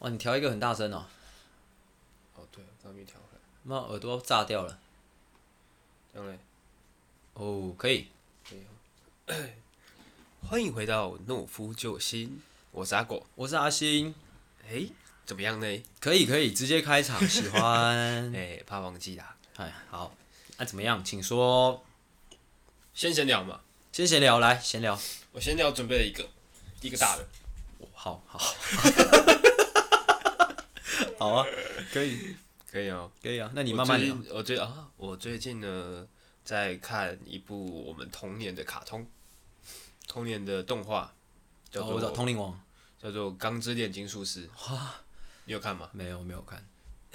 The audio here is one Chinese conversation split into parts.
哇，你调一个很大声哦。哦，对，刚没调回来。妈，耳朵炸掉了。这样嘞？哦，可以。可以哦。欢迎回到懦夫救星，我是阿果，我是阿星。哎，怎么样呢？可以，可以，直接开场。喜欢。哎，怕忘记啦。哎，好。那、啊、怎么样？请说。先闲聊嘛。先闲聊，来闲聊。我闲聊准备了一个，一个大的。好好。好 啊，可以，可以哦，可以啊。那你慢慢聊。我最啊，我最近呢在看一部我们童年的卡通，童年的动画，叫做《通灵王》，叫做《钢之炼金术师》。哇，你有看吗？没有，没有看。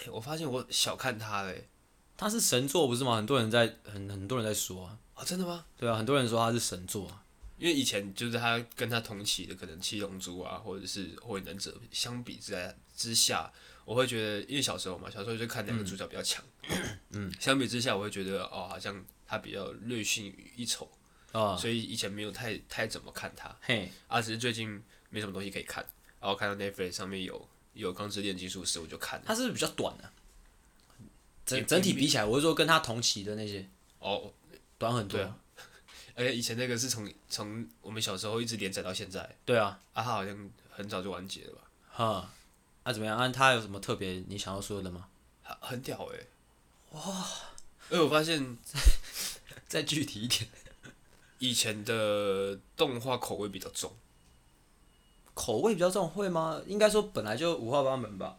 欸、我发现我小看他嘞。他是神作不是吗？很多人在很很多人在说啊。啊，真的吗？对啊，很多人说他是神作啊。因为以前就是他跟他同期的可能七龙珠啊，或者是火影忍者相比之下之下，我会觉得，因为小时候嘛，小时候就看两个主角比较强。嗯。相比之下，我会觉得哦，好像他比较略逊于一筹。哦。所以以前没有太太怎么看他。嘿。啊，只是最近没什么东西可以看，然后看到 Netflix 上面有有《钢之炼金术师》，我就看了。他是不是比较短呢、啊？整整体比起来，我是说跟他同期的那些哦，短很多。而且以前那个是从从我们小时候一直连载到现在。对啊，啊，他好像很早就完结了吧？哈，啊怎么样？啊，他有什么特别你想要说的吗？很很屌哎、欸，哇！哎，我发现再 再具体一点，以前的动画口味比较重，口味比较重会吗？应该说本来就五花八门吧？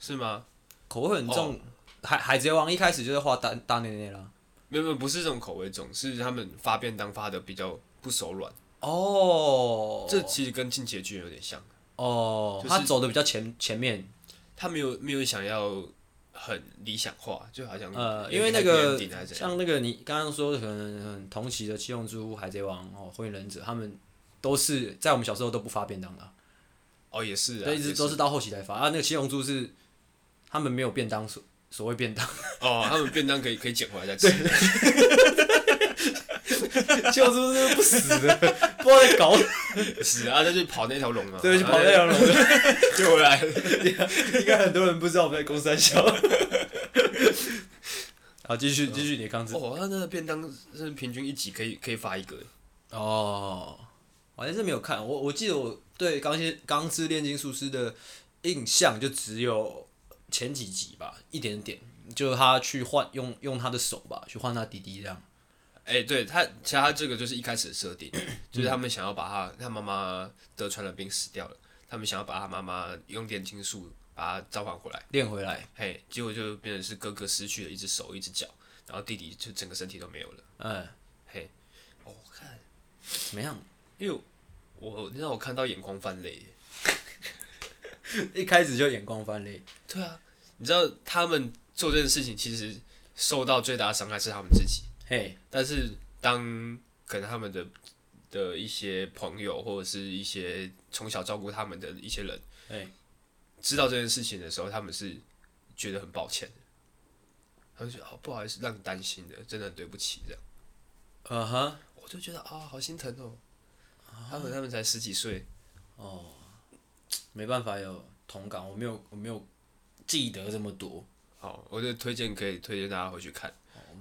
是吗？口味很重。哦海海贼王一开始就是画大大内内啦，没有没有，不是这种口味重，是他们发便当发的比较不手软。哦，这其实跟进击的巨人有点像。哦，就是、他走的比较前前面，他没有没有想要很理想化，就好像呃，因为那个像那个你刚刚说的可能同期的七龙珠、海贼王哦、火影忍者，他们都是在我们小时候都不发便当的。哦，也是啊，对，一直都是到后期才发啊。那个七龙珠是他们没有便当所谓便当哦，他们便当可以可以捡回来再吃。就是不死的，不知道在搞死啊！他就跑那条龙啊，对，就跑那条龙 就回来了。应该很多人不知道我们在攻三小。好，继续继续，你刚子。哦，他那个便当是平均一集可以可以发一个。哦，我还是没有看，我我记得我对钢之钢之炼金术师的印象就只有。前几集吧，一点点，就是他去换用用他的手吧，去换他弟弟这样。哎、欸，对他，其实他这个就是一开始的设定，就是他们想要把他他妈妈得传染病死掉了，他们想要把他妈妈用炼金术把他召唤回来，练回来。嘿，结果就变成是哥哥失去了一只手一只脚，然后弟弟就整个身体都没有了。嗯，嘿，我看怎么样？因为我让我看到眼眶泛泪。一开始就眼眶泛泪。对啊，你知道他们做这件事情，其实受到最大的伤害是他们自己。嘿，但是当可能他们的的一些朋友或者是一些从小照顾他们的一些人，哎，知道这件事情的时候，他们是觉得很抱歉的，他们觉得好不好意思让你担心的，真的很对不起这样。嗯哼，我就觉得啊，好心疼哦。他们他们才十几岁，哦。没办法有同感，我没有我没有记得这么多。好，我就推荐可以推荐大家回去看，哦、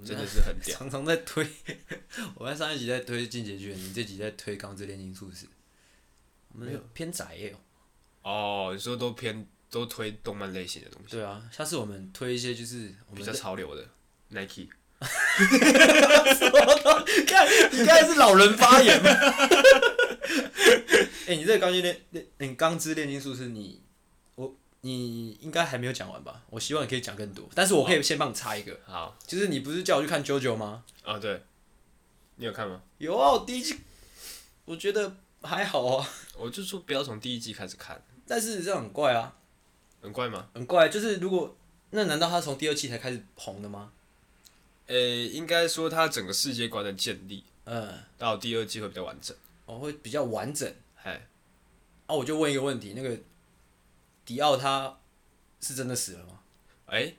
真的是很 屌。常常在推，我在上一集在推《进击的巨人》，你这集在推《钢之炼金术士》。我们有偏窄耶。哦，你说都偏都推动漫类型的东西。对啊，下次我们推一些就是比较潮流的 Nike。看，你刚才是老人发言吗？哎、欸，你这个钢之炼炼，你钢之炼金术士你，我你应该还没有讲完吧？我希望你可以讲更多，但是我可以先帮你插一个。好，就是你不是叫我去看 JoJo 吗？啊，对，你有看吗？有啊，我第一季，我觉得还好啊。我就说不要从第一季开始看，但是这样很怪啊。很怪吗？很怪，就是如果那难道他从第二季才开始红的吗？呃、欸，应该说他整个世界观的建立，嗯，到第二季会比较完整。哦，会比较完整。哎，啊，我就问一个问题，那个迪奥他是真的死了吗？哎、欸，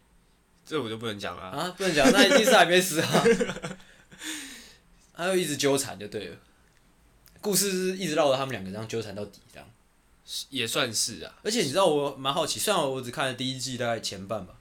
这我就不能讲了啊，不能讲，那一定是还没死啊。他又一直纠缠就对了，故事是一直绕着他们两个这样纠缠到底这样。也算是啊。而且你知道我蛮好奇，虽然我只看了第一季大概前半吧，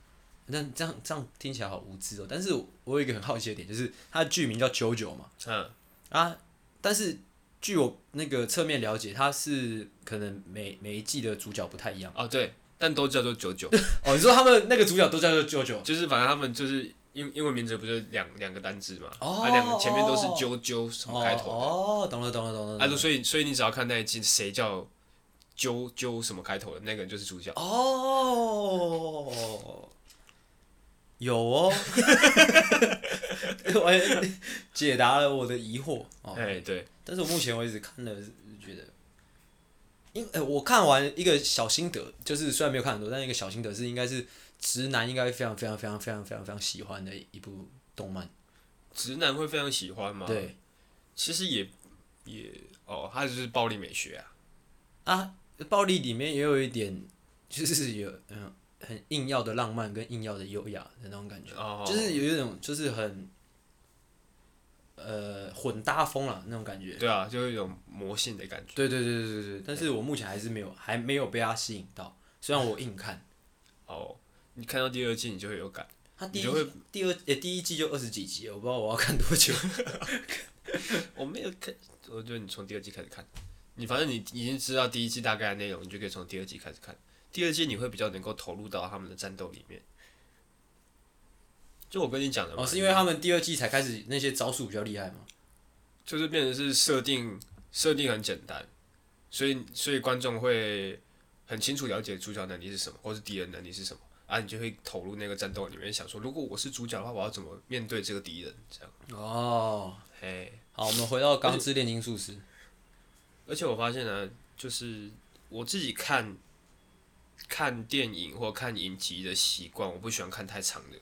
但这样这样听起来好无知哦。但是我有一个很好奇的点，就是它的剧名叫《JoJo》嘛，嗯啊，但是据我那个侧面了解，它是可能每每一季的主角不太一样哦，对，但都叫做九九。哦，你说他们那个主角都叫做 JoJo，就是反正他们就是。英英文名字不就两两个单字嘛？哦，啊，两个前面都是九九什么开头的？哦，懂了懂了懂了。啊，所以所以你只要看那一季谁叫九九什么开头的，那个人就是主角。哦，有哦，我 解答了我的疑惑。哎、哦，对。但是我目前为止看了，觉得，因哎，我看完一个小心得，就是虽然没有看很多，但一个小心得是应该是。直男应该非常非常非常非常非常非常喜欢的一部动漫。直男会非常喜欢吗？对，其实也也哦，它就是暴力美学啊。啊，暴力里面也有一点，就是有嗯很硬要的浪漫跟硬要的优雅的那种感觉，哦、就是有一种就是很呃混搭风了那种感觉。对啊，就有一种魔性的感觉。对对对对对对，但是我目前还是没有还没有被他吸引到，虽然我硬看。哦。你看到第二季，你就会有感。他第一第二诶、欸，第一季就二十几集，我不知道我要看多久。我没有看，我觉得你从第二季开始看。你反正你已经知道第一季大概的内容，你就可以从第二季开始看。第二季你会比较能够投入到他们的战斗里面。就我跟你讲的嘛。哦，是因为他们第二季才开始那些招数比较厉害吗？就是变成是设定设定很简单，所以所以观众会很清楚了解主角能力是什么，或是敌人能力是什么。啊，你就会投入那个战斗里面，想说，如果我是主角的话，我要怎么面对这个敌人？这样。哦，嘿，好，我们回到《钢之炼金术师》。而且我发现呢，就是我自己看看电影或看影集的习惯，我不喜欢看太长的。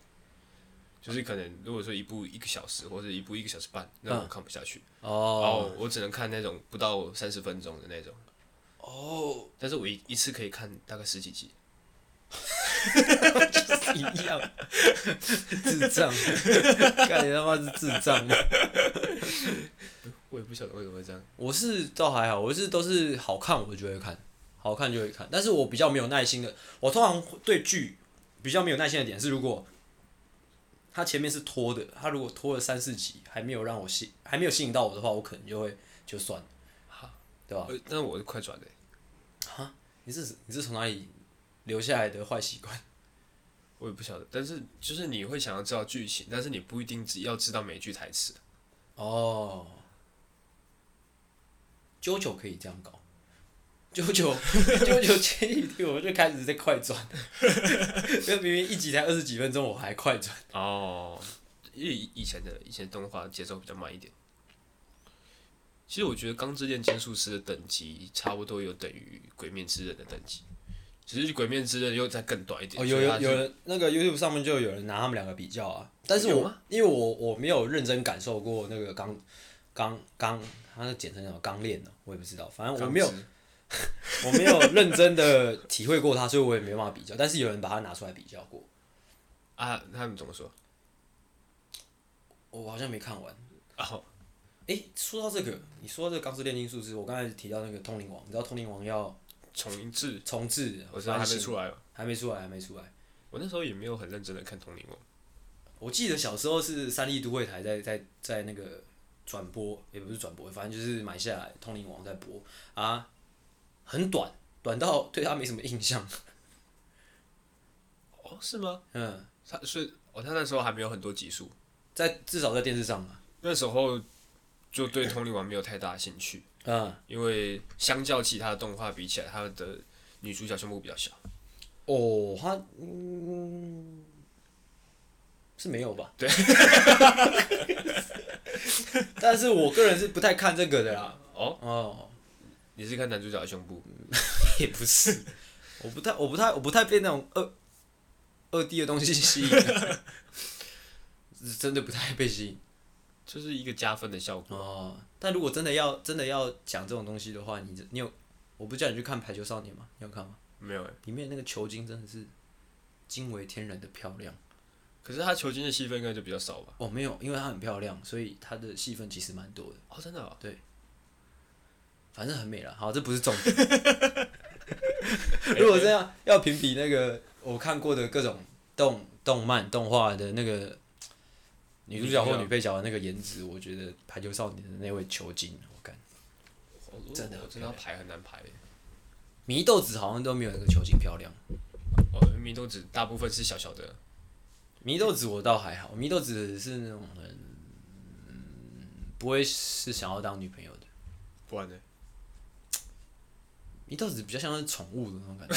就是可能如果说一部一个小时，或者一部一个小时半，那我看不下去。哦。然后我只能看那种不到三十分钟的那种。哦。但是我一一次可以看大概十几集。就是一样，智障，感觉他妈是智障。我也不晓得为什么会这样。我是倒还好，我是都是好看我就会看，好看就会看。但是我比较没有耐心的，我通常对剧比较没有耐心的点是，如果他前面是拖的，他如果拖了三四集还没有让我吸，还没有吸引到我的话，我可能就会就算了，好对吧？但是我是快转的。哈，你是你是从哪里？留下来的坏习惯，我也不晓得。但是就是你会想要知道剧情，但是你不一定只要知道每句台词。哦，JoJo 可以这样搞。JoJo JoJo 前一天我就开始在快转，因为明明一集才二十几分钟，我还快转。哦，因为以前的以前动画节奏比较慢一点。其实我觉得《钢之炼金术师》的等级差不多有等于《鬼面之刃》的等级。只是《鬼面之刃》又再更短一点。哦，有有有人那个 YouTube 上面就有人拿他们两个比较啊，但是我因为我我没有认真感受过那个钢钢钢，它是简称叫钢炼的，我也不知道，反正我没有 我没有认真的体会过它，所以我也没办法比较。但是有人把它拿出来比较过。啊，他们怎么说？我好像没看完。然后，哎，说到这个，你说这个《钢之炼金术师》，我刚才提到那个通灵王，你知道通灵王要？重置，重置，我知道还没出来，还没出来，还没出来。我那时候也没有很认真的看《通灵王》。我记得小时候是三立都会台在在在那个转播，也不是转播，反正就是买下来《通灵王》在播啊，很短，短到对他没什么印象。哦，是吗？嗯，他是，哦，他那时候还没有很多集数，在至少在电视上嘛。那时候就对《通灵王》没有太大兴趣。嗯，因为相较其他的动画比起来，他的女主角胸部比较小。哦，他嗯是没有吧？对。但是我个人是不太看这个的啦。哦哦，你是看男主角的胸部？也不是，我不太，我不太，我不太被那种二二 D 的东西吸引，是 真的不太被吸引。就是一个加分的效果哦。但如果真的要真的要讲这种东西的话，你你有，我不叫你去看《排球少年》吗？你有看吗？没有诶。里面那个球精真的是惊为天人的漂亮。可是他球精的戏份应该就比较少吧？哦，没有，因为他很漂亮，所以他的戏份其实蛮多的。哦，真的哦。对。反正很美了，好，这不是重点。如果这样要评比那个我看过的各种动动漫动画的那个女主角或女配角的那个颜值，我觉得《排球少年》的那位球精，我感真的我真的要排很难排。祢豆子好像都没有那个球精漂亮。哦，祢豆子大部分是小小的。祢豆子我倒还好，祢豆子是那种很，嗯，不会是想要当女朋友的。不然呢？祢豆子比较像是宠物的那种感觉。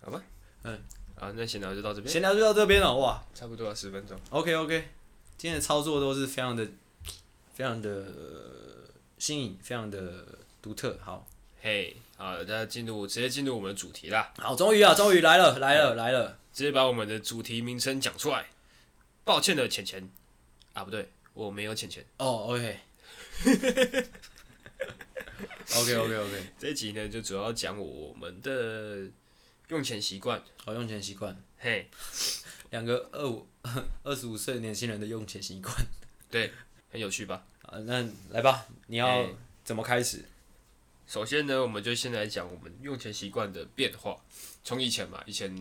好吧，嗯，好，那闲聊就到这边。闲聊就到这边了，哇，差不多了十分钟。OK OK，今天的操作都是非常的、非常的新颖，非常的独特。好，嘿，好，大家进入直接进入我们的主题啦。好，终于啊，终于来了，来了，来了，直接把我们的主题名称讲出来。抱歉的浅浅，啊，不对，我没有浅浅。哦，OK。OK OK OK，这一集呢就主要讲我们的用钱习惯，好用钱习惯，嘿，两个二五 二十五岁年轻人的用钱习惯，对，很有趣吧？啊，那来吧，你要怎么开始？首先呢，我们就先来讲我们用钱习惯的变化，从以前嘛，以前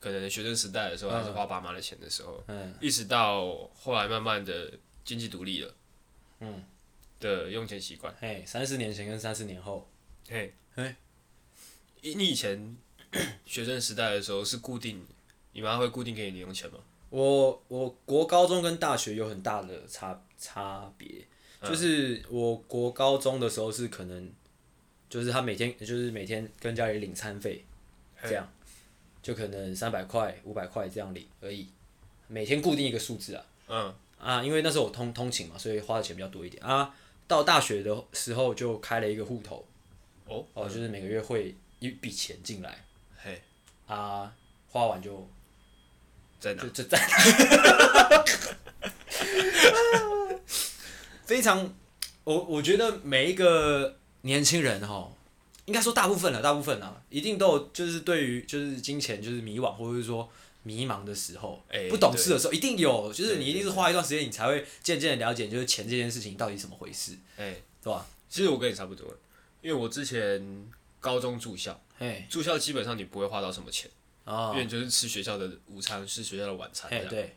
可能学生时代的时候还是花爸妈的钱的时候，嗯，一直到后来慢慢的经济独立了，嗯。的用钱习惯，嘿，三十年前跟三十年后，嘿，嘿，你以前 学生时代的时候是固定，你妈会固定给你零用钱吗？我我国高中跟大学有很大的差差别，就是我国高中的时候是可能，就是他每天就是每天跟家里领餐费，这样，就可能三百块五百块这样领而已，每天固定一个数字啊，嗯，啊，因为那时候我通通勤嘛，所以花的钱比较多一点。啊。到大学的时候就开了一个户头，哦，哦，就是每个月会一笔钱进来，嘿，啊，花完就在哪？就在，非常，我我觉得每一个年轻人哈，应该说大部分了，大部分啊，一定都有就是对于就是金钱就是迷惘，或者是说。迷茫的时候，欸、不懂事的时候，一定有，就是你一定是花一段时间，你才会渐渐的了解，就是钱这件事情到底怎么回事，哎、欸，是吧？其实我跟你差不多，因为我之前高中住校，欸、住校基本上你不会花到什么钱，哦、因为你就是吃学校的午餐，吃学校的晚餐，这样，对。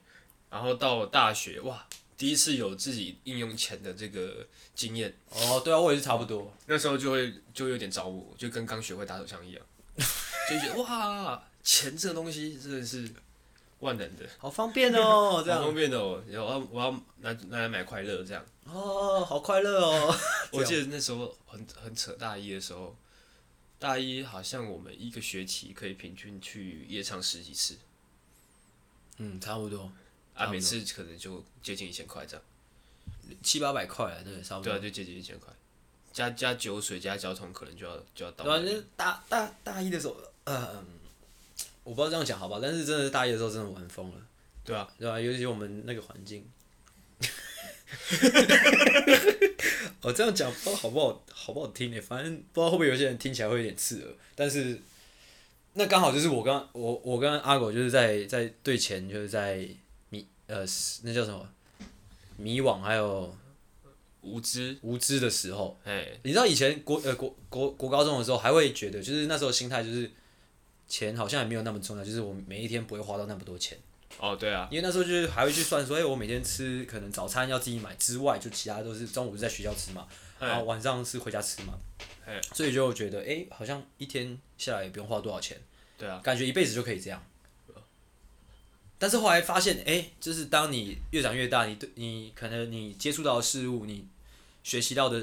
然后到大学，哇，第一次有自己应用钱的这个经验。哦，对啊，我也是差不多。那时候就会就有点着魔，就跟刚学会打手枪一样，就觉得哇。钱这个东西真的是万能的，好方便哦，这样。好方便哦，然后我要拿拿来买快乐这样。哦，好快乐哦！我记得那时候很很扯，大一的时候，大一好像我们一个学期可以平均去夜唱十几次。嗯，差不多。啊，每次可能就接近一千块这样，七八百块，对，差不多。对啊，就接近一千块，加加酒水加交通可能就要就要到。对啊，就是大大大一的时候，嗯。我不知道这样讲好不好，但是真的是大一的时候真的玩疯了，对啊，对吧？尤其我们那个环境，我 这样讲不知道好不好，好不好听呢？反正不知道会不会有些人听起来会有点刺耳，但是那刚好就是我刚我我跟阿狗就是在在对前就是在迷呃那叫什么迷惘还有无知无知的时候，哎，你知道以前国呃国国国高中的时候还会觉得就是那时候心态就是。钱好像也没有那么重要，就是我每一天不会花到那么多钱。哦，对啊，因为那时候就是还会去算说，哎，我每天吃可能早餐要自己买之外，就其他都是中午是在学校吃嘛，然后晚上是回家吃嘛。所以就觉得，哎，好像一天下来也不用花多少钱。对啊。感觉一辈子就可以这样。但是后来发现，哎，就是当你越长越大，你对你可能你接触到的事物，你学习到的、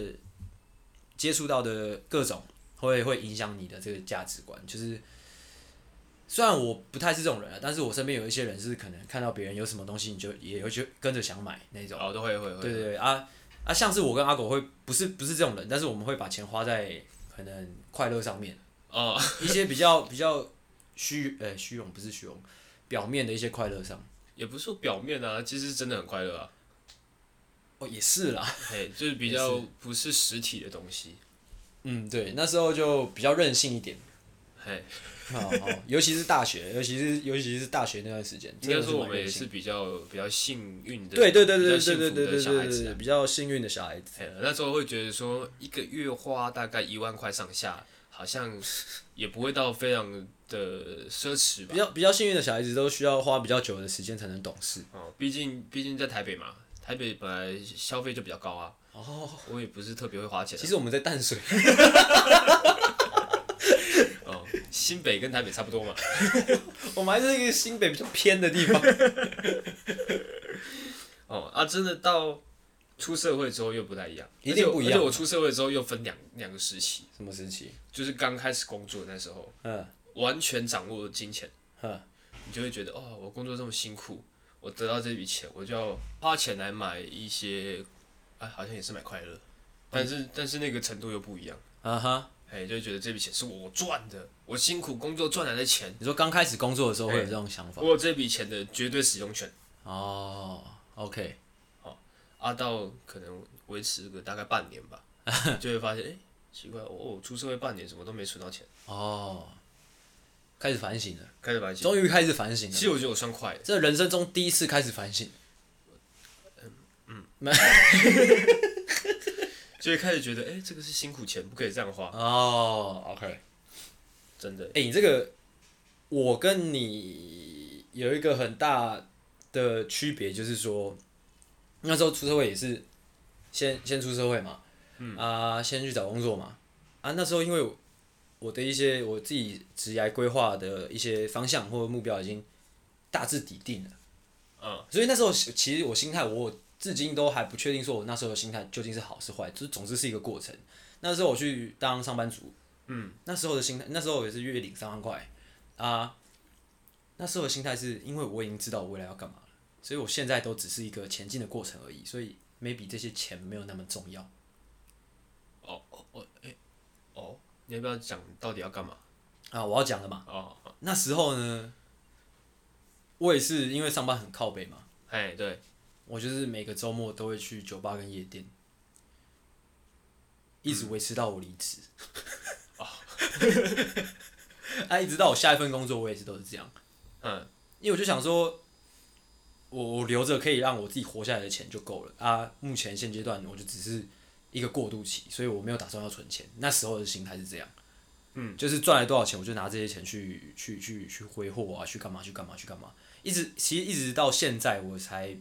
接触到的各种，会会影响你的这个价值观，就是。虽然我不太是这种人啊，但是我身边有一些人是可能看到别人有什么东西，你就也会去跟着想买那种。哦，都会会会。对对对啊啊，像是我跟阿狗会不是不是这种人，但是我们会把钱花在可能快乐上面。哦。一些比较比较虚呃虚荣不是虚荣，表面的一些快乐上。也不是说表面啊，其实真的很快乐啊。哦，也是啦。嘿，就是比较不是实体的东西。嗯，对，那时候就比较任性一点。嘿。好好，尤其是大学，尤其是尤其是大学那段时间，应该说我们也是比较比较幸运的，对对对对对对对对对对对，比较幸运的小孩子。那时候会觉得说，一个月花大概一万块上下，好像也不会到非常的奢侈吧。比较比较幸运的小孩子都需要花比较久的时间才能懂事。哦，毕竟毕竟在台北嘛，台北本来消费就比较高啊。哦，我也不是特别会花钱。其实我们在淡水。新北跟台北差不多嘛，我们还是一个新北比较偏的地方。哦啊，真的到出社会之后又不太一样，一定不一样。而且我出社会之后又分两两个时期。什么时期？就是刚开始工作那时候，嗯，完全掌握金钱，嗯，你就会觉得哦，我工作这么辛苦，我得到这笔钱，我就要花钱来买一些，哎，好像也是买快乐，但是但是那个程度又不一样。啊哈。哎，就觉得这笔钱是我赚的，我辛苦工作赚来的钱。你说刚开始工作的时候会有这种想法？我有这笔钱的绝对使用权。哦，OK，好，啊，到可能维持个大概半年吧，就会发现，哎，奇怪，我出社会半年，什么都没存到钱？哦，开始反省了，开始反省，终于开始反省了。其实我觉得我算快，这人生中第一次开始反省。嗯嗯。就会开始觉得，哎、欸，这个是辛苦钱，不可以这样花。哦、oh，OK，真的。哎、欸，你这个，我跟你有一个很大的区别，就是说，那时候出社会也是先先出社会嘛，嗯啊，先去找工作嘛，啊，那时候因为我的一些我自己职业规划的一些方向或者目标已经大致底定了，嗯，所以那时候其实我心态我。至今都还不确定，说我那时候的心态究竟是好是坏，就是总之是一个过程。那时候我去当上班族，嗯，那时候的心态，那时候也是月领三万块啊。那时候的心态是因为我已经知道我未来要干嘛了，所以我现在都只是一个前进的过程而已，所以 maybe 这些钱没有那么重要。哦哦哦，哎、欸，哦，你要不要讲到底要干嘛？啊，我要讲了嘛。哦，那时候呢，我也是因为上班很靠背嘛。哎，对。我就是每个周末都会去酒吧跟夜店，一直维持到我离职。啊、嗯，一直到我下一份工作，我也是都是这样。嗯，因为我就想说，我我留着可以让我自己活下来的钱就够了啊。目前现阶段我就只是一个过渡期，所以我没有打算要存钱。那时候的心态是这样，嗯，就是赚来多少钱，我就拿这些钱去去去去挥霍啊，去干嘛去干嘛去干嘛。一直其实一直到现在我才。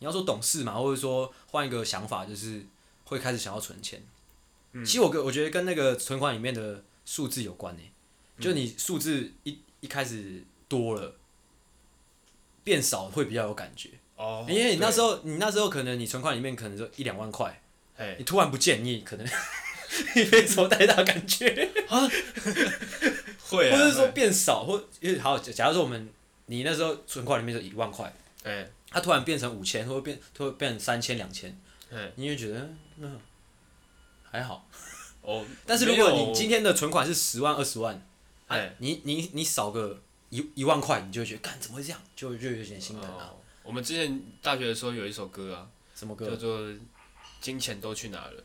你要说懂事嘛，或者说换一个想法，就是会开始想要存钱。嗯、其实我跟我觉得跟那个存款里面的数字有关呢、嗯。就你数字一一开始多了，变少会比较有感觉。哦。因为你那时候，你那时候可能你存款里面可能就一两万块，你突然不见，你可能你没什么太大感觉。啊。会啊。或者说变少，或因为好，假如说我们你那时候存款里面就一万块，哎。它突然变成五千，或者变，突然变成三千、两千，你会觉得嗯还好。哦，但是如果你今天的存款是十万、二十万，哎、啊，你你你少个一一万块，你就会觉得，干怎么会这样？就就有点心疼啊、哦。我们之前大学的时候有一首歌啊，什么歌？叫做《金钱都去哪了》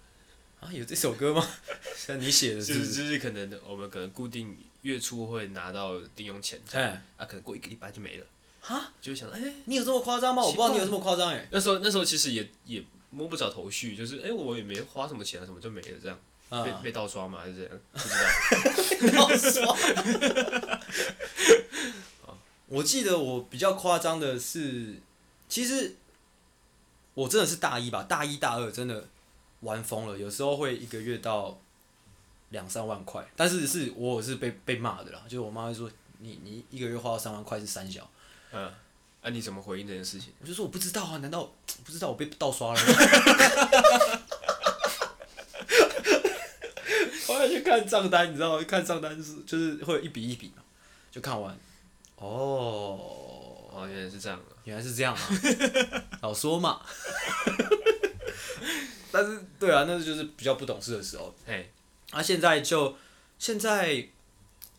啊？有这首歌吗？像你写的是，是？就是可能我们可能固定月初会拿到零用钱，哎，啊，可能过一个礼拜就没了。哈，就想哎、欸，你有这么夸张吗？我不知道你有这么夸张哎。那时候那时候其实也也摸不着头绪，就是哎、欸，我也没花什么钱啊，什么就没了这样，啊、被被盗刷嘛？还是这样？不知道。盗刷。我记得我比较夸张的是，其实我真的是大一吧，大一大二真的玩疯了，有时候会一个月到两三万块，但是是我是被被骂的啦，就是我妈会说。你你一个月花到三万块是三小，嗯，那、啊、你怎么回应这件事情？我就说我不知道啊，难道不知道我被盗刷了吗？我要去看账单，你知道吗？看账单是就是会有一笔一笔嘛，就看完，哦，哦，原来是这样啊，原来是这样啊，老说嘛。但是对啊，那是就是比较不懂事的时候，哎，啊，现在就现在。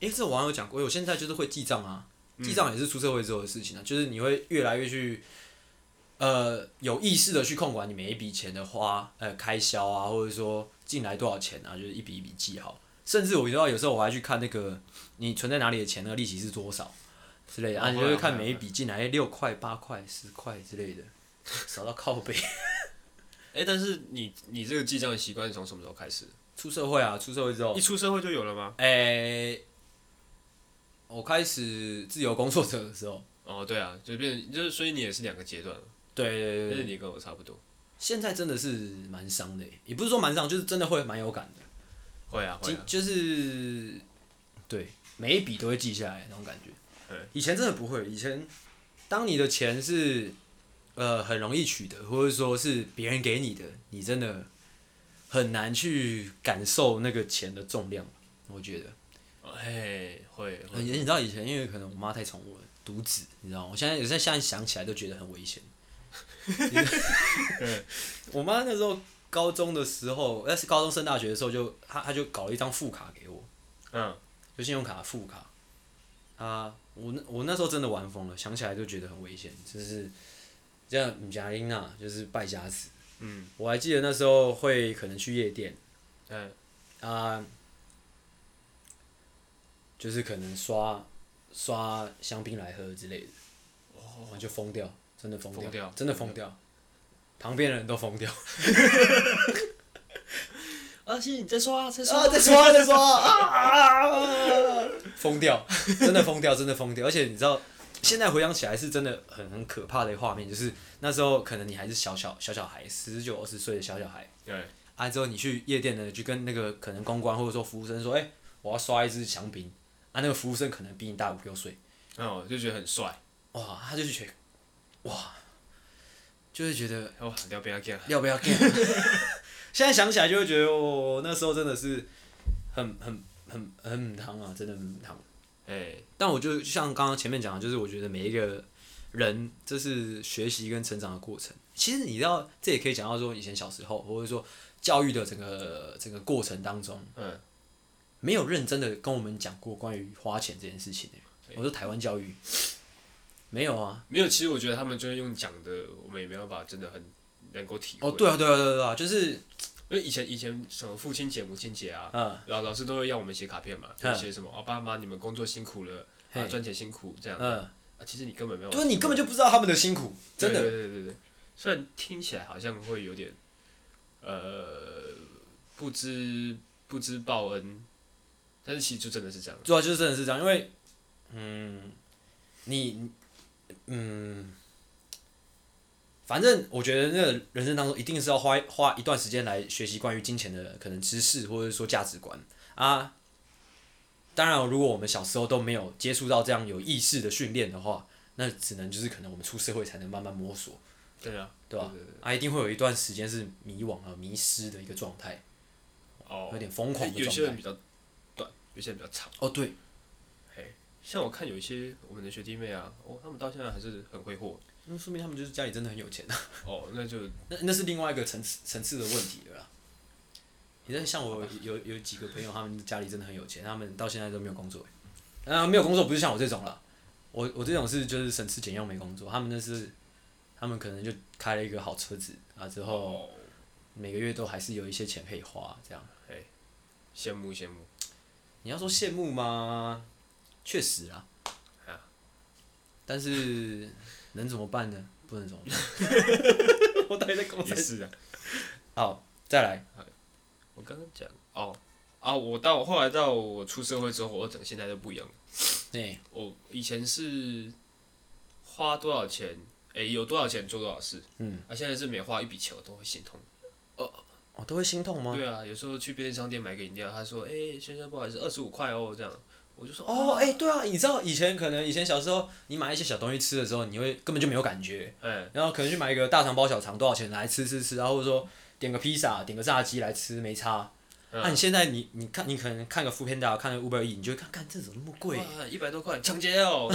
诶、欸，这网友讲过，我现在就是会记账啊，记账也是出社会之后的事情啊，嗯、就是你会越来越去，呃，有意识的去控管你每一笔钱的花，呃，开销啊，或者说进来多少钱啊，就是一笔一笔记好。甚至我知道有时候我还去看那个你存在哪里的钱，那个利息是多少之类的，啊，你就会看每一笔进来六块、八块、十块之类的，少到靠背。哎、欸，但是你你这个记账的习惯是从什么时候开始？出社会啊，出社会之后。一出社会就有了吗？哎、欸，我开始自由工作者的时候。哦，对啊，就变就是，所以你也是两个阶段。对对对，但是你跟我差不多。现在真的是蛮伤的，也不是说蛮伤，就是真的会蛮有感的。会啊，会啊。就是，对，每一笔都会记下来那种感觉。对。以前真的不会，以前当你的钱是。呃，很容易取得，或者说是别人给你的，你真的很难去感受那个钱的重量。我觉得，哎，会。会你知道以前，因为可能我妈太宠我了，独子，你知道吗？我现在有时候现在想起来都觉得很危险。我妈那时候高中的时候，那是高中升大学的时候就，就她她就搞了一张副卡给我，嗯，就信用卡副卡。啊，我那我那时候真的玩疯了，想起来就觉得很危险，就是。这样唔佳音呐，就是败家子。嗯，我还记得那时候会可能去夜店，嗯，啊，就是可能刷刷香槟来喝之类的，哦，就疯掉，真的疯掉，掉真的疯掉，旁边的人都疯掉。阿信，你在刷，在刷，在刷，在刷，啊！疯掉，真的疯掉，真的疯掉，而且你知道。现在回想起来是真的很很可怕的一个画面，就是那时候可能你还是小小小小孩，十九二十岁的小小孩。对。啊，之后你去夜店呢，就跟那个可能公关或者说服务生说：“哎、欸，我要刷一支香槟。”啊，那个服务生可能比你大五六岁。哦，就觉得很帅。哇，他就是觉得，哇，就会觉得哇，要不要干？要不要干？现在想起来就会觉得，哦，那时候真的是很很很很烫啊，真的很烫。哎、欸，但我就像刚刚前面讲的，就是我觉得每一个人这是学习跟成长的过程。其实你知道，这也可以讲到说，以前小时候或者说教育的整个整个过程当中，嗯，没有认真的跟我们讲过关于花钱这件事情。欸、我说台湾教育 没有啊，没有。其实我觉得他们就是用讲的，我们也没有办法真的很能够体会。哦，对啊，对啊，对啊，对啊，就是。因为以前以前什么父亲节、母亲节啊，嗯、老老师都会要我们写卡片嘛，就写什么哦，爸妈你们工作辛苦了，啊赚钱辛苦这样，嗯、啊其实你根本没有，对，你根本就不知道他们的辛苦，真的，对对对对，虽然听起来好像会有点，呃，不知不知报恩，但是其实就真的是这样，对啊就是真的是这样，因为，嗯，你，嗯。反正我觉得那个人生当中一定是要花花一段时间来学习关于金钱的可能知识或者说价值观啊。当然，如果我们小时候都没有接触到这样有意识的训练的话，那只能就是可能我们出社会才能慢慢摸索。对啊，对吧？啊，一定会有一段时间是迷惘啊、迷失的一个状态。哦。有点疯狂的状态。有些人比较短，有些人比较长。哦，对。嘿，像我看有一些我们的学弟妹啊，哦，他们到现在还是很挥霍。那说明他们就是家里真的很有钱啊！哦，那就 那那是另外一个层次层次的问题了啦。你看，像我有有几个朋友，他们家里真的很有钱，他们到现在都没有工作。啊，没有工作不是像我这种了，我我这种是就是省吃俭用没工作。他们那是，他们可能就开了一个好车子啊，之后每个月都还是有一些钱可以花，这样。哎，羡慕羡慕。你要说羡慕吗？确实啊。但是。能怎么办呢？不能怎么办。我待在公司。是啊。好，再来。我刚刚讲哦啊，我到后来到我出社会之后，我整个心态都不一样了。对。我以前是花多少钱，哎、欸，有多少钱做多少事。嗯。啊，现在是每花一笔钱，我都会心痛。哦，哦，都会心痛吗？对啊，有时候去便利商店买个饮料，他说：“哎、欸，先生，不好意思，二十五块哦。”这样。我就说哦，哎、欸，对啊，你知道以前可能以前小时候，你买一些小东西吃的时候，你会根本就没有感觉，嗯，然后可能去买一个大肠包小肠多少钱来吃吃吃，然后或者说点个披萨，点个炸鸡来吃没差。那、嗯啊、你现在你你看你可能看个 foodpanda，看个 Uber Eats，你就会看看这怎么那么贵？一百多块，抢劫哦！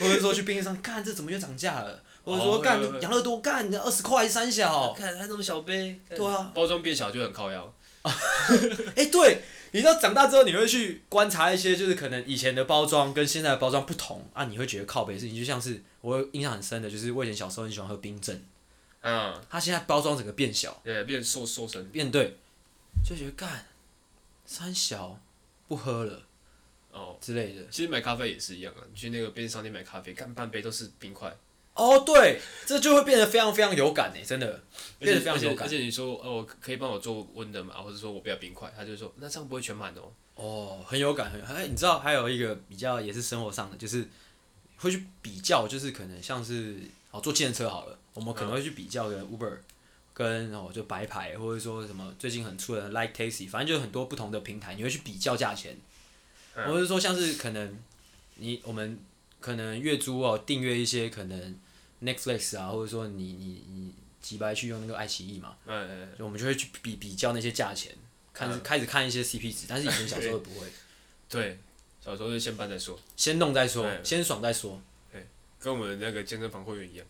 或者说去便利商店看这怎么又涨价了？或者说干养乐多干二十块三小，看它那种小杯，对。啊，包装变小就很靠腰。哎、欸，对。你知道长大之后，你会去观察一些，就是可能以前的包装跟现在的包装不同。啊，你会觉得靠北的事情，就像是我印象很深的，就是我以前小时候很喜欢喝冰镇，嗯，它现在包装整个变小，对，变瘦瘦身，变对，就觉得干，三小不喝了哦。之类的。其实买咖啡也是一样啊，你去那个便利商店买咖啡，干半杯都是冰块。哦，对，这就会变得非常非常有感诶，真的。变得非常有感。而且你说哦，可以帮我做温的嘛，或者说我不要冰块，他就说那这样不会全满哦。哦，很有感，很哎，你知道还有一个比较也是生活上的，就是会去比较，就是可能像是哦坐计程车好了，我们可能会去比较跟 Uber 跟哦就白牌或者说什么最近很出的 Like Taxi，反正就很多不同的平台，你会去比较价钱，或者说像是可能你我们可能月租哦订阅一些可能。Netflix 啊，或者说你你你几百去用那个爱奇艺嘛，嗯嗯，就我们就会去比比较那些价钱，看、嗯、开始看一些 CP 值，但是以前小时候不会。对，小时候就先办再说，先弄再说，先爽再说。对，跟我们那个健身房会员一样，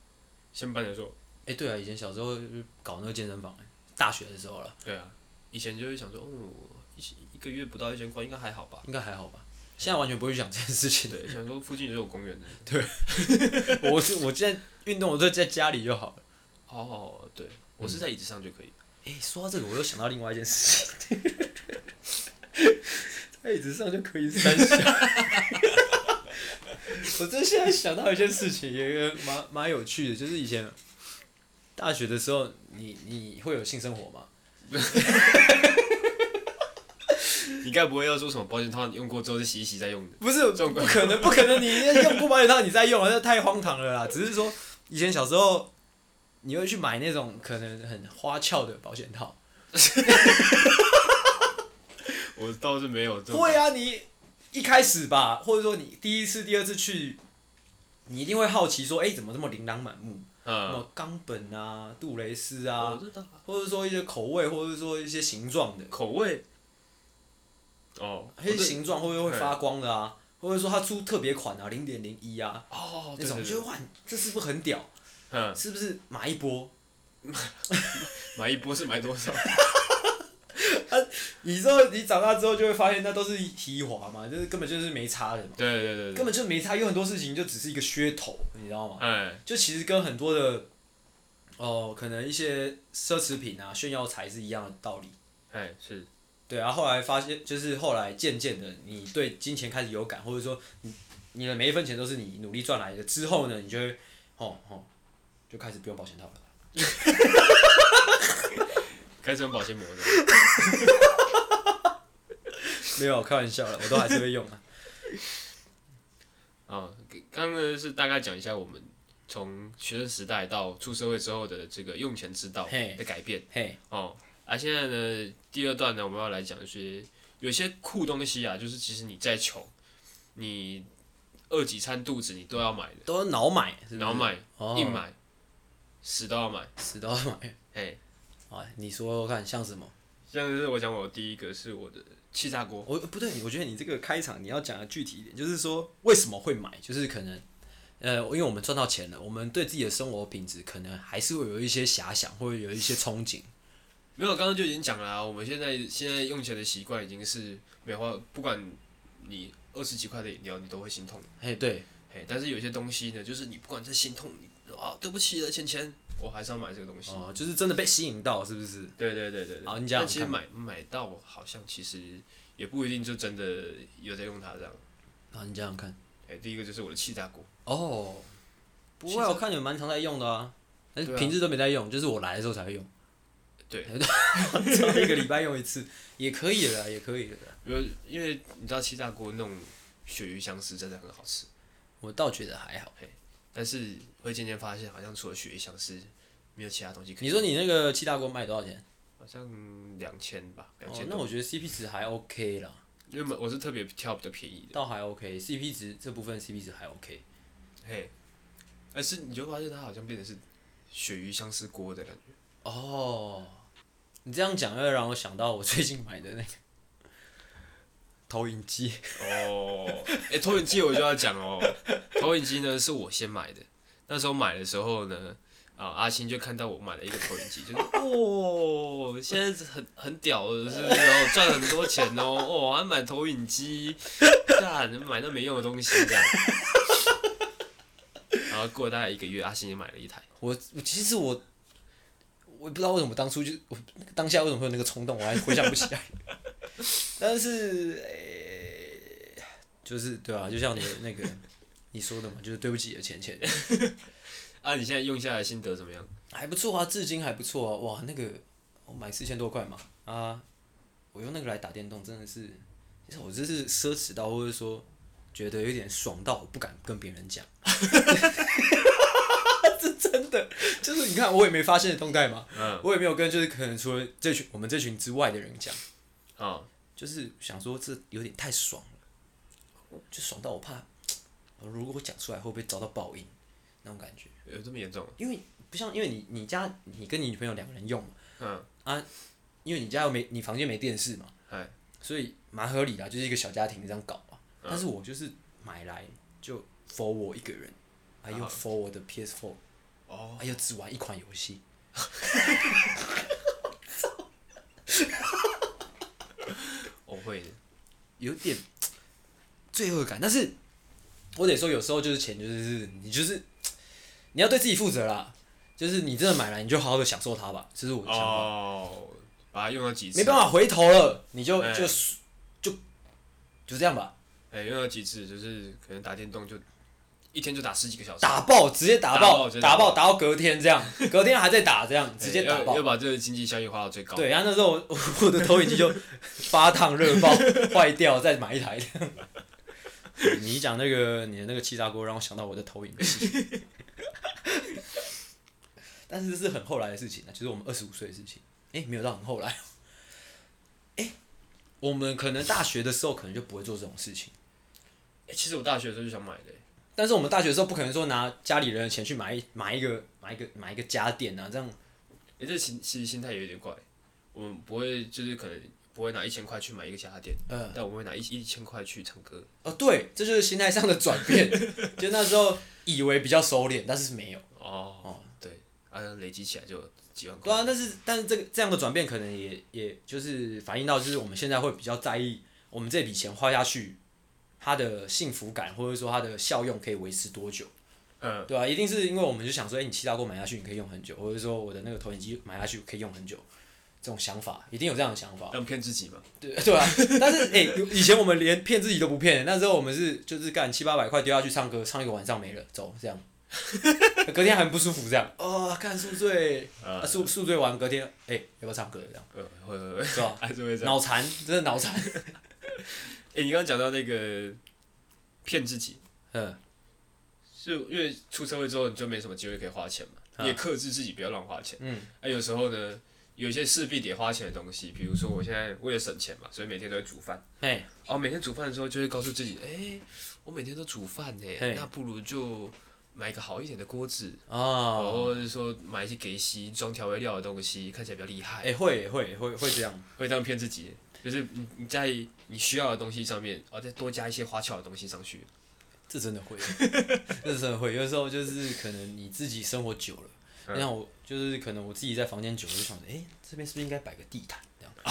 先办再说。哎、欸，对啊，以前小时候搞那个健身房，大学的时候了。对啊，以前就是想说，哦，一一个月不到一千块，应该还好吧？应该还好吧？现在完全不会想这件事情。对，想说附近也有公园的。对，我是我现在。运动我就在家里就好了。哦，对，我是在椅子上就可以。哎、嗯欸，说到这个，我又想到另外一件事情，在椅子上就可以三小。我真现在想到一件事情，也蛮蛮有趣的，就是以前大学的时候，你你会有性生活吗？你该不会要说什么保险套用过之后再洗一洗再用的？不是，不可能，不可能，你用过保险套你再用啊，那太荒唐了啦！只是说。以前小时候，你会去买那种可能很花俏的保险套。我倒是没有这种。会啊，你一开始吧，或者说你第一次、第二次去，你一定会好奇说：“哎、欸，怎么这么琳琅满目？什么冈本啊、杜蕾斯啊，或者说一些口味，或者说一些形状的口味。”哦，一些形状会不会会发光的啊？或者说它出特别款啊，零点零一啊，哦、那种就哇，这是不是很屌？嗯，是不是买一波？买一波是买多少？啊，你说你长大之后就会发现，那都是提滑嘛，就是根本就是没差的嘛。对对对，对根本就没差，有很多事情就只是一个噱头，你知道吗？哎，就其实跟很多的哦、呃，可能一些奢侈品啊、炫耀财是一样的道理。哎，是。对啊，后来发现就是后来渐渐的，你对金钱开始有感，或者说你你的每一分钱都是你努力赚来的。之后呢，你就会哦哦，就开始不用保险套了。开始用保鲜膜了。没有，开玩笑了，我都还是会用啊。啊，刚刚是大概讲一下我们从学生时代到出社会之后的这个用钱之道的改变。嘿，哦。啊，现在呢，第二段呢，我们要来讲一些有些酷东西啊，就是其实你再穷，你饿几餐肚子你都要买的，都要脑买，脑买，硬买，死都要买，死都要买。哎，哎，你说说看，像什么？像是我讲，我第一个是我的气炸锅。我不对，我觉得你这个开场你要讲的具体一点，就是说为什么会买，就是可能，呃，因为我们赚到钱了，我们对自己的生活品质可能还是会有一些遐想，或者有一些憧憬。没有，刚刚就已经讲了啊。我们现在现在用钱的习惯已经是没话，不管你二十几块的饮料，你都会心痛。嘿，对，嘿，但是有些东西呢，就是你不管再心痛，你啊，对不起了，钱钱，我还是要买这个东西。哦，就是真的被吸引到，是不是？对对对对对。好，你讲。但其实买买到，好像其实也不一定就真的有在用它这样。好，你讲讲看。哎，第一个就是我的气炸锅。哦。不会，我看你们蛮常在用的啊。但是平时都没在用，就是我来的时候才会用。对，一个礼拜用一次也可以了，也可以了。因为，因为你知道七大锅那种鳕鱼香丝真的很好吃，我倒觉得还好。嘿，但是会渐渐发现，好像除了鳕鱼香丝，没有其他东西可以。你说你那个七大锅卖多少钱？好像两千吧，两千。那我觉得 CP 值还 OK 啦，因为我是特别挑比较便宜的。倒还 OK，CP 值这部分 CP 值还 OK。嘿，但是你就发现它好像变成是鳕鱼香丝锅的感觉。哦。你这样讲，又让我想到我最近买的那个 投影机。哦，哎，投影机我就要讲哦，投影机呢是我先买的。那时候买的时候呢，啊，阿星就看到我买了一个投影机，就是 哦，现在很很屌的，是不是？然后赚很多钱哦，哦，还买投影机，干，买那没用的东西这样。然后过了大概一个月，阿星也买了一台。我其实我。我也不知道为什么当初就我当下为什么会有那个冲动，我还回想不起来。但是，诶、欸，就是对啊，就像你那个你说的嘛，就是对不起的钱钱。啊，你现在用下来心得怎么样？还不错啊，至今还不错啊。哇，那个我买四千多块嘛，啊，我用那个来打电动，真的是，其实我这是奢侈到，或者说觉得有点爽到，我不敢跟别人讲。是真的，就是你看，我也没发现的动态嘛，嗯，我也没有跟，就是可能除了这群我们这群之外的人讲，啊，就是想说这有点太爽了，就爽到我怕，如果我讲出来会不会遭到报应，那种感觉。有这么严重？因为不像，因为你你家你跟你女朋友两个人用嘛，嗯啊，因为你家又没你房间没电视嘛，所以蛮合理的，就是一个小家庭这样搞嘛。但是我就是买来就 for 我一个人，还有 for 我的 PS4，哦，还有只玩一款游戏。我会的，有点罪恶感，但是我得说，有时候就是钱，就是你就是。你要对自己负责啦，就是你真的买来，你就好好的享受它吧，这是我的想法。哦，把它用了几次，没办法回头了，你就就就就这样吧。哎，用了几次，就是可能打电动就一天就打十几个小时，打爆，直接打爆，打爆，打到隔天这样，隔天还在打这样，直接打爆，要把这个经济效益花到最高。对，然后那时候我 我的投影机就发烫热爆 坏掉，再买一台。你讲那个你的那个气炸锅，让我想到我的投影机。但是这是很后来的事情啊，就是我们二十五岁的事情。哎、欸，没有到很后来。哎、欸，我们可能大学的时候可能就不会做这种事情。哎、欸，其实我大学的时候就想买的，但是我们大学的时候不可能说拿家里人的钱去买一买一个买一个买一个家电啊，这样。哎、欸，这心其实心态有点怪。我们不会就是可能不会拿一千块去买一个家电，嗯，但我们会拿一一千块去唱歌。哦，对，这就是心态上的转变。就那时候以为比较收敛，但是没有。哦哦。啊，累积起来就几万块。对啊，但是但是这个这样的转变可能也也就是反映到，就是我们现在会比较在意我们这笔钱花下去，它的幸福感或者说它的效用可以维持多久。嗯，对啊，一定是因为我们就想说，哎、欸，你气炸锅买下去你可以用很久，或者说我的那个投影机买下去可以用很久，这种想法一定有这样的想法。要骗自己嘛？对对啊，但是哎、欸，以前我们连骗自己都不骗，那时候我们是就是干七八百块丢下去唱歌，唱一个晚上没了，走这样。隔天很不舒服，这样哦，看宿醉，啊宿宿醉完隔天，哎、欸，要不要唱歌这样？呃，会会会，是吧？还是会这样。脑残，真的脑残。哎、欸，你刚刚讲到那个骗自己，嗯，是因为出社会之后你就没什么机会可以花钱嘛，你也克制自己不要乱花钱。嗯，哎、啊，有时候呢，有一些势必得花钱的东西，比如说我现在为了省钱嘛，所以每天都会煮饭。哎，哦，每天煮饭的时候就会告诉自己，哎、欸，我每天都煮饭呢，那不如就。买一个好一点的锅子哦，或者是说买一些给洗装调味料的东西，看起来比较厉害。哎、欸，会会会会这样，会这样骗自己，就是你你在你需要的东西上面，哦，再多加一些花俏的东西上去。这真的会，这真的会。有时候就是可能你自己生活久了，你看、嗯、我就是可能我自己在房间久了，就想着，哎、欸，这边是不是应该摆个地毯这样？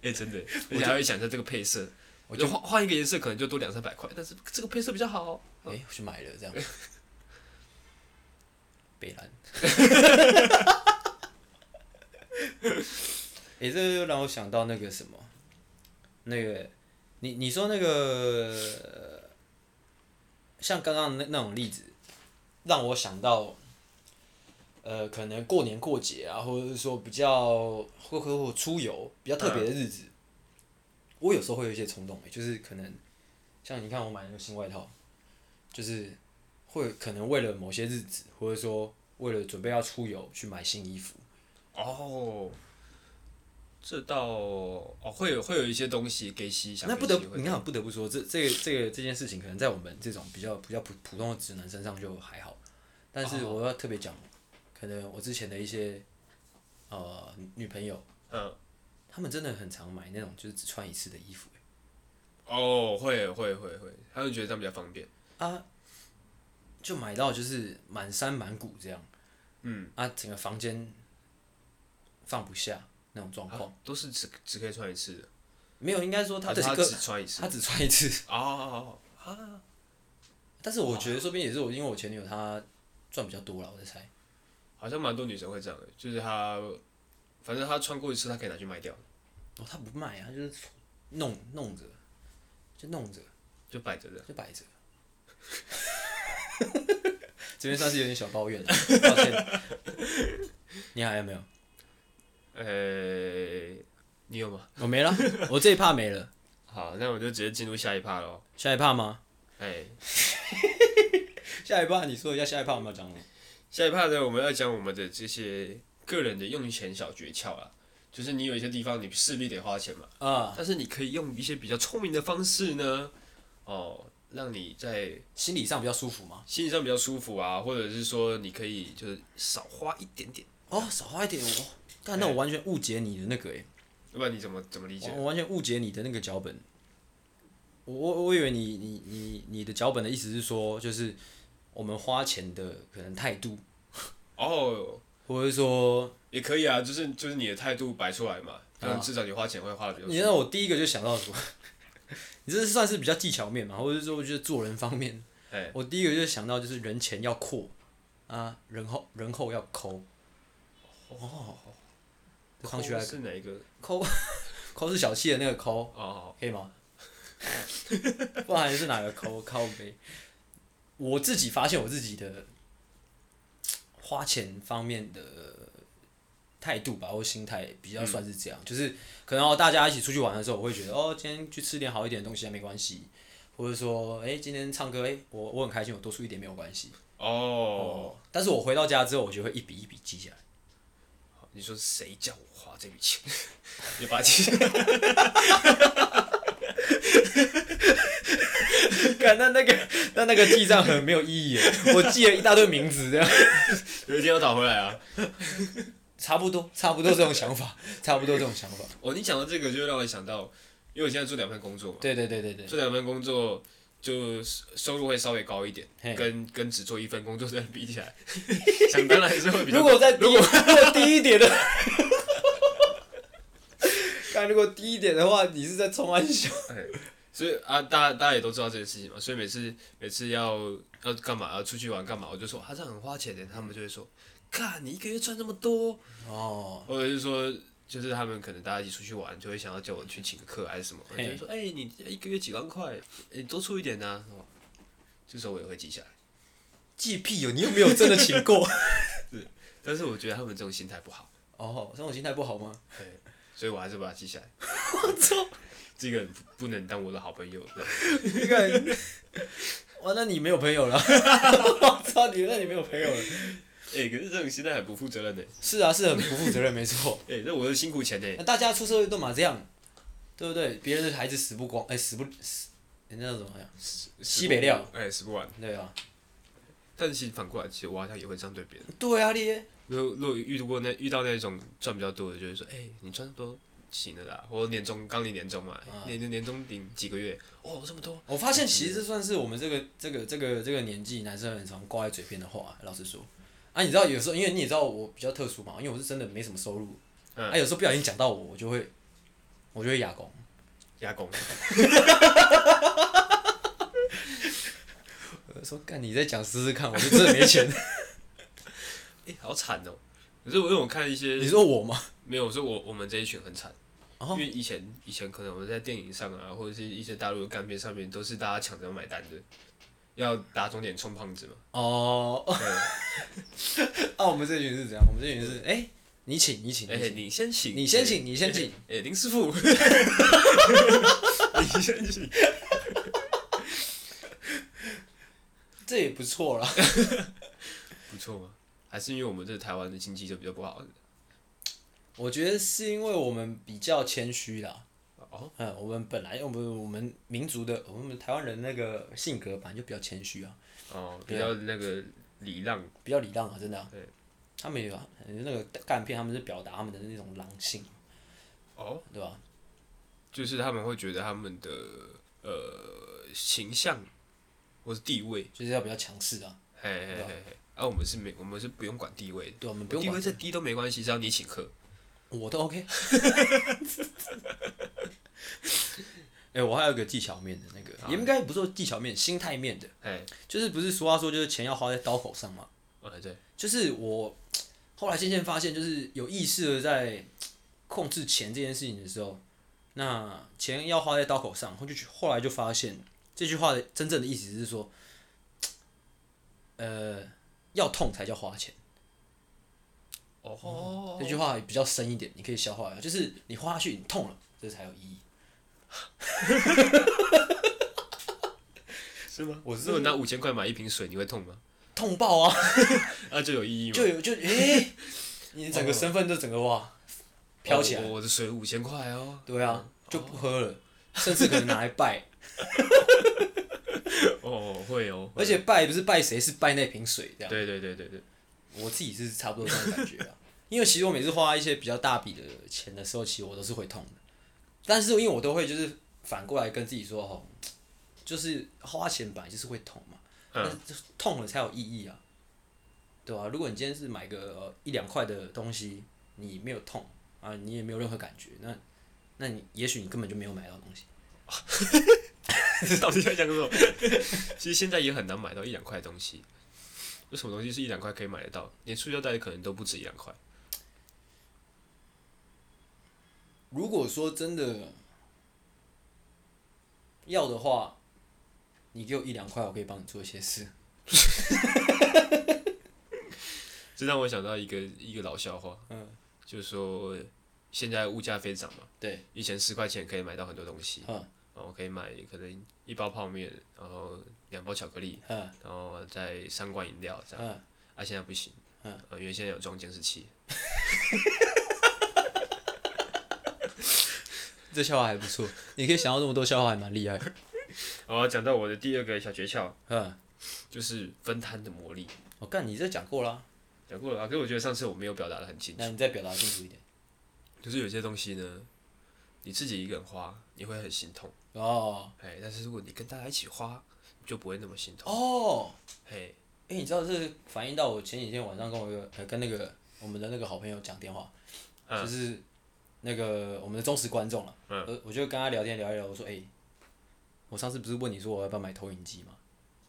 哎、欸，真的，我还会想着这个配色。我就换换一个颜色，可能就多两三百块，但是这个配色比较好。哎、欸，我去买了这样。北兰。哎、欸，这又让我想到那个什么，那个你你说那个，像刚刚那那种例子，让我想到，呃，可能过年过节啊，或者是说比较或或出游比较特别的日子。嗯我有时候会有一些冲动，就是可能，像你看我买那个新外套，就是会可能为了某些日子，或者说为了准备要出游去买新衣服。哦，这倒哦会有会有一些东西给洗。那不得你看，不得不说，这这个这个这件事情，可能在我们这种比较比较普普通的直男身上就还好，但是我要特别讲，可能我之前的一些呃女朋友，嗯。他们真的很常买那种就是只穿一次的衣服，哦，会会会会，他们觉得这样比较方便。啊，就买到就是满山满谷这样，嗯。啊，整个房间放不下那种状况，啊，都是只只可以穿一次的，没有，应该说他只穿一次，他只穿一次哦啊，但是我觉得说不定也是我，因为我前女友她赚比较多了，我在猜，好像蛮多女生会这样的，就是她。反正她穿过一次，她可以拿去卖掉。哦，她不卖啊，就是弄弄着，就弄着，就摆着的，就摆着。这边算是有点小抱怨了，抱歉。你还有没有？呃、欸，你有吗？我没了，我这一趴没了。好，那我就直接进入下一趴喽。下一趴吗？哎、欸，下一趴，你说一下下一趴我们要讲什么？下一趴呢，我们要讲我们的这些个人的用钱小诀窍啊，就是你有一些地方你势必得花钱嘛，啊，但是你可以用一些比较聪明的方式呢，哦。让你在心理上比较舒服吗？心理上比较舒服啊，或者是说你可以就是少花一点点哦，少花一点哦。但那我完全误解你的那个诶，要不然你怎么怎么理解？我完全误解你的那个脚本。我我我以为你你你你的脚本的意思是说，就是我们花钱的可能态度哦，或者说也可以啊，就是就是你的态度摆出来嘛，但至少你花钱会花的比较。你让我第一个就想到什么？你这是算是比较技巧面嘛，或者是说我觉得做人方面，哎、我第一个就是想到就是人前要阔，啊，人后人后要抠。哦，抠是哪一个？抠，抠是小气的那个抠。哦，可以吗？不然是哪个抠？靠北。我自己发现我自己的花钱方面的。态度吧，或心态比较算是这样，嗯、就是可能大家一起出去玩的时候，我会觉得哦，今天去吃点好一点的东西还没关系，或者说，哎、欸，今天唱歌，哎、欸，我我很开心，我多出一点没有关系。哦，哦。但是我回到家之后，我就会一笔一笔记下来。你说谁叫我花这笔钱？你把它记下来。看那那个那那个记账很没有意义耶，我记了一大堆名字这样。有一天要找回来啊。差不多，差不多这种想法，差不多这种想法。哦，你讲到这个，就让我想到，因为我现在做两份工作嘛。对对对对对。做两份工作，就收入会稍微高一点，跟跟只做一份工作的人比起来，想当然还是会比较。如果再低，如果低一点的，看如果低一点的话，你是在冲安小。所以啊，大家大家也都知道这件事情嘛，所以每次每次要要干嘛，要出去玩干嘛，我就说，啊，这样很花钱的，他们就会说。看你一个月赚这么多哦，或者是说，就是他们可能大家一起出去玩，就会想要叫我去请客还是什么，就会说，哎、欸，你一个月几万块，你、欸，多出一点呐、啊，这时候我也会记下来。记屁哦，你又没有真的请过。是，但是我觉得他们这种心态不好。哦，这种心态不好吗？对，所以我还是把它记下来。我操，这个不能当我的好朋友。你看，哇，那你没有朋友了。我操你，那你没有朋友了。哎、欸，可是这种心态很不负责任的。是啊，是很不负责任，没错。哎、欸，那我的辛苦钱呢？那大家出社会都嘛这样，对不对？别人的孩子死不光，哎、欸，死不死，人家怎么样？西北料，哎、欸，死不完。对啊。但是其实反过来，其实我好像也会这样对别人。对啊，你。如果如果遇到过那遇到那种赚比较多的，就是说，哎、欸，你赚多行了啦，或者年终刚领年终嘛，年年年终领几个月，哦，这么多。我发现其实这算是我们这个这个这个这个年纪男生很常挂在嘴边的话，老实说。啊，你知道有时候，因为你也知道我比较特殊嘛，因为我是真的没什么收入。嗯。啊，有时候不小心讲到我，我就会，我就会哑公。哑公。我说干，你再讲试试看，我就真的没钱。哎、欸，好惨哦！可是我因为我看一些，你说我吗？没有，我说我我们这一群很惨。哦。因为以前以前可能我们在电影上啊，或者是一些大陆的干片上面，都是大家抢着买单的。要打肿脸充胖子嘛？哦，对。啊，我们这群是怎样，我们这群是，哎、欸，你请，你请，哎、欸，你先请，你先请，你先请，哎、欸，林师傅，你先请，这也不错啦，不错吗？还是因为我们这台湾的经济就比较不好？我觉得是因为我们比较谦虚啦。哦，嗯，我们本来我们我们民族的我们台湾人那个性格本来就比较谦虚啊，哦，比较那个礼让，比较礼让啊，真的、啊。对，他们有啊那个干片，他们是表达他们的那种狼性，哦，对吧？就是他们会觉得他们的呃形象或是地位。就是要比较强势啊，嘿嘿嘿嘿，啊，我们是没我们是不用管地位的，对，我们不用管地位。再低都没关系，只要你请客。我都 OK。哎、欸，我还有一个技巧面的那个，啊、也应该不是说技巧面，心态面的。哎、欸，就是不是俗话说就是钱要花在刀口上嘛？哦，对。就是我后来渐渐发现，就是有意识的在控制钱这件事情的时候，那钱要花在刀口上，后就后来就发现这句话的真正的意思是说，呃，要痛才叫花钱。哦，这句话比较深一点，你可以消化一下，就是你花下去，你痛了，这才有意义。是吗？我如果拿五千块买一瓶水，你会痛吗？痛爆啊！那就有意义吗？就有就诶、欸，你整个身份就整个哇飘起来。我的水五千块哦。对啊，就不喝了，甚至可能拿来拜。哦，会哦。而且拜不是拜谁，是拜那瓶水这样。对对对对对。我自己是差不多这种感觉啊，因为其实我每次花一些比较大笔的钱的时候，其实我都是会痛的。但是因为我都会就是反过来跟自己说哦，就是花钱本来就是会痛嘛，嗯，痛了才有意义啊，对吧？如果你今天是买个一两块的东西，你没有痛啊，你也没有任何感觉，那那你也许你根本就没有买到东西。到底在讲什么？其实现在也很难买到一两块东西。有什么东西是一两块可以买得到？连塑料袋可能都不止一两块。如果说真的要的话，你给我一两块，我可以帮你做一些事。这让我想到一个一个老笑话，嗯，就是说现在物价飞涨嘛，对，以前十块钱可以买到很多东西，嗯，然后可以买可能一包泡面，然后两包巧克力，嗯，然后再三罐饮料这样，嗯，啊，现在不行，嗯，因为现在有装监视器。这笑话还不错，你可以想到这么多笑话，还蛮厉害。好，讲到我的第二个小诀窍，嗯，就是分摊的魔力。我干，你这讲过了，讲过了啊。可是我觉得上次我没有表达的很清楚。那你再表达清楚一点。就是有些东西呢，你自己一个人花，你会很心痛。哦。哎，但是如果你跟大家一起花，就不会那么心痛。哦。嘿，哎，你知道这是反映到我前几天晚上跟我一个呃跟那个我们的那个好朋友讲电话，嗯、就是。那个我们的忠实观众了，嗯，我就跟他聊天聊一聊，我说，哎、欸，我上次不是问你说我要不要买投影机吗？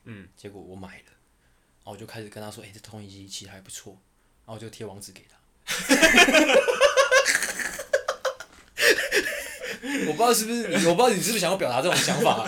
嗯，结果我买了，然后我就开始跟他说，哎、欸，这投影机其实还不错，然后我就贴网址给他。我不知道是不是，我不知道你是不是想要表达这种想法，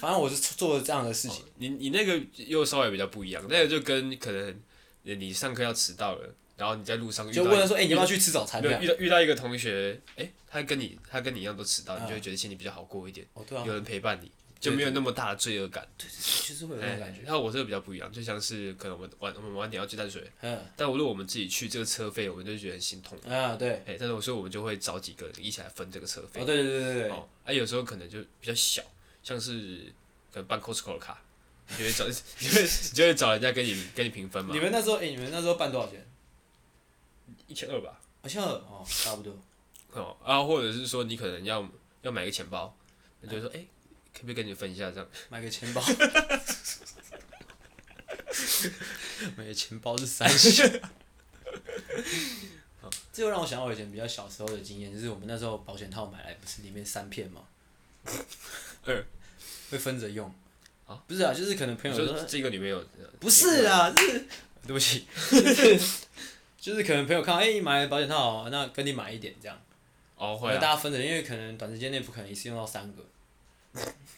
反正我是做了这样的事情。哦、你你那个又稍微比较不一样，那个就跟可能你上课要迟到了。然后你在路上遇到，就问他说：“哎、欸，你要不要去吃早餐？”遇到遇到一个同学，哎、欸，他跟你他跟你一样都迟到，你就会觉得心里比较好过一点。哦，对啊。有人陪伴你，就没有那么大的罪恶感。对，就是会有那种感觉。然后我这个比较不一样，就像是可能我们晚我们晚点要去淡水，嗯。但如果我们自己去，这个车费我们就觉得很心痛。啊，对。哎，但是我说我们就会找几个人一起来分这个车费。哦，对对对对对。哦，哎，有时候可能就比较小，像是可能办 Costco 的卡，你就会找，你就会你就会找人家跟你跟你平分嘛。你们那时候，哎，你们那时候办多少钱？一千二吧，一千二哦，差不多。哦啊，或者是说你可能要要买个钱包，你就说哎、欸，可不可以跟你分一下这样？买个钱包，买个钱包是三千。好，这又让我想到我以前比较小时候的经验，就是我们那时候保险套买来不是里面三片吗？嗯，会分着用。啊，不是啊，就是可能朋友说，说这个里面有，不是啊，是对不起。就是可能朋友看到，哎、欸，你买保险套，那跟你买一点这样。哦，会、啊。大家分着，因为可能短时间内不可能一次用到三个。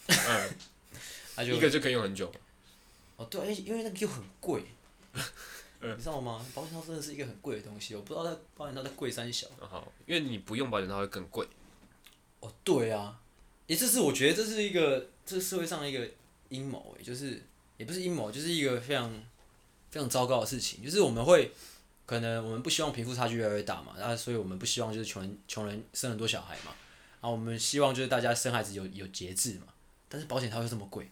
嗯。那就一个就可以用很久。哦，对，因为那个又很贵。嗯、你知道吗？保险套真的是一个很贵的东西，我不知道它保险套在贵三小。好，因为你不用保险套会更贵。哦，对啊。也这是我觉得这是一个这社会上的一个阴谋，哎，就是也不是阴谋，就是一个非常非常糟糕的事情，就是我们会。可能我们不希望贫富差距越来越大嘛，然后所以我们不希望就是穷人穷人生很多小孩嘛，然后我们希望就是大家生孩子有有节制嘛，但是保险它会这么贵，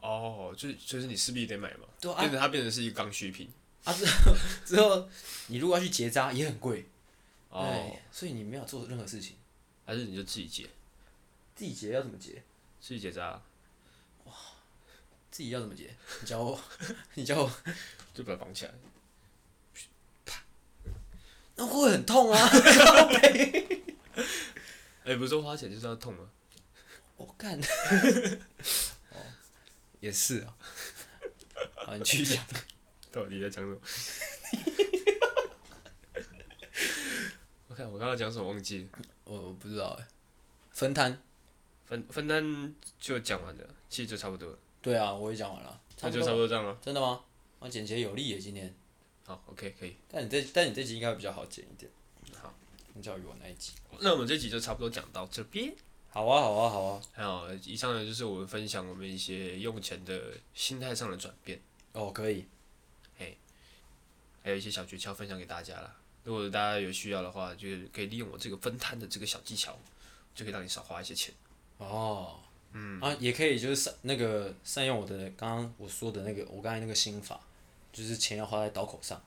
哦，就就是你势必得买嘛，对啊，变成它变成是一个刚需品，啊之后之后你如果要去结扎也很贵，哦，对，所以你没有做任何事情，还是你就自己结，自己结要怎么结？自己结扎，哇，自己要怎么结？你教我，你教我，就把它绑起来。那会很痛啊！哎、欸，不是说花钱就是要痛吗？我干，哦，也是啊。好，你继续讲。到底在讲什么？我看我刚刚讲什么忘记了，我我不知道哎。分摊，分分摊就讲完了，其实就差不多了。对啊，我也讲完了。那就差不多这样了。真的吗？我简洁有力耶，今天。好，OK，可以。但你这但你这集应该会比较好剪一点。好，相较于我那一集。那我们这集就差不多讲到这边。好啊，好啊，好啊。还有，以上呢就是我们分享我们一些用钱的心态上的转变。哦，可以。嘿，还有一些小诀窍分享给大家啦。如果大家有需要的话，就是可以利用我这个分摊的这个小技巧，就可以让你少花一些钱。哦。嗯。啊，也可以就是善那个善用我的刚刚我说的那个我刚才那个心法，就是钱要花在刀口上。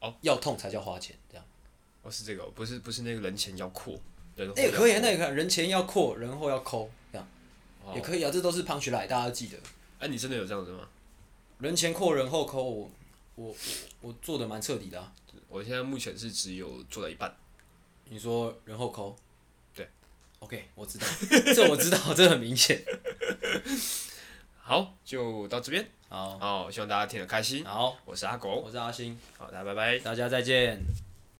哦。要痛才叫花钱，这样。哦，是这个，不是不是那个人前要阔。哎、欸，可以，那也可以，人前要阔，人后要抠，这样、哦、也可以啊，这都是 punch line，大家记得。哎、啊，你真的有这样子吗？人前阔，人后抠，我我我，我做的蛮彻底的啊。我现在目前是只有做到一半。你说人后抠？对。OK，我知道，这我知道，这很明显。好，就到这边。好，好，希望大家听得开心。好，我是阿狗，我是阿星。好，大家拜拜，大家再见。